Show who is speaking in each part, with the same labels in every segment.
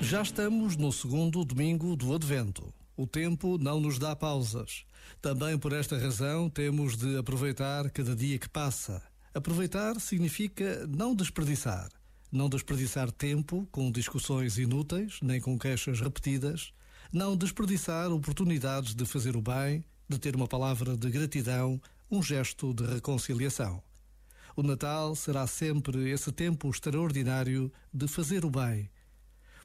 Speaker 1: Já estamos no segundo domingo do Advento. O tempo não nos dá pausas. Também por esta razão temos de aproveitar cada dia que passa. Aproveitar significa não desperdiçar. Não desperdiçar tempo com discussões inúteis, nem com queixas repetidas. Não desperdiçar oportunidades de fazer o bem, de ter uma palavra de gratidão, um gesto de reconciliação. O Natal será sempre esse tempo extraordinário de fazer o bem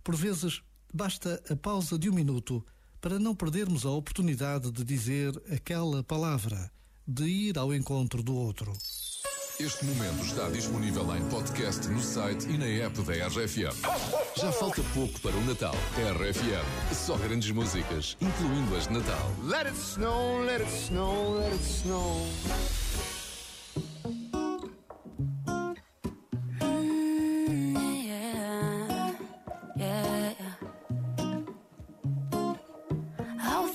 Speaker 1: por vezes, basta a pausa de um minuto para não perdermos a oportunidade de dizer aquela palavra, de ir ao encontro do outro.
Speaker 2: Este momento está disponível em podcast no site e na app da RFM. Já falta pouco para o Natal. RFM, só grandes músicas, incluindo as de Natal.
Speaker 3: Let it snow, let it snow, let it snow.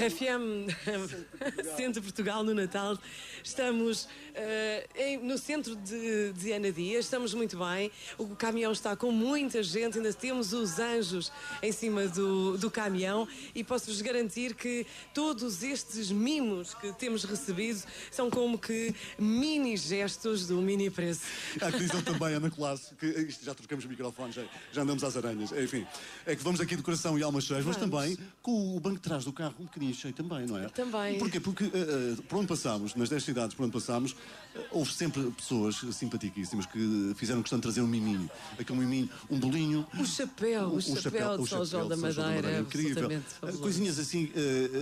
Speaker 4: RFM Centro Portugal no Natal. Estamos uh, em, no centro de, de Anadia, estamos muito bem. O caminhão está com muita gente, ainda temos os anjos em cima do, do caminhão e posso-vos garantir que todos estes mimos que temos recebido são como que mini gestos do mini preço.
Speaker 5: Há que dizer também, Ana Colasso, que isto já trocamos o microfone, já, já andamos às aranhas. Enfim, é que vamos aqui de coração e alma cheias, mas também com o banco de trás do carro um bocadinho também, não é?
Speaker 4: Também.
Speaker 5: Porquê? Porque uh, uh, por onde passámos, nas 10 cidades por onde passámos, uh, houve sempre pessoas simpaticíssimas que fizeram questão de trazer um miminho. Aquele miminho, um bolinho.
Speaker 4: O chapéu, o, o chapéu, chapéu de São João da Madeira.
Speaker 5: Incrível. Coisinhas assim,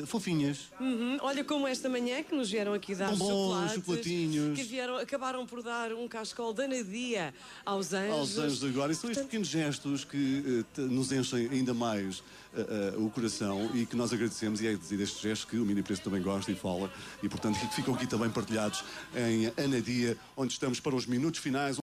Speaker 5: fofinhas.
Speaker 4: Uhum. Olha como esta manhã que nos vieram aqui dar
Speaker 5: Bombons, chocolatinhos.
Speaker 4: Que vieram, acabaram por dar um cascol danadia aos anjos.
Speaker 5: Aos anjos agora. E são estes pequenos gestos que nos enchem ainda mais o coração e que nós agradecemos e é destes gestos que o Mini Preço também gosta e fala e, portanto, ficam aqui também partilhados em Anadia, onde estamos para os minutos finais.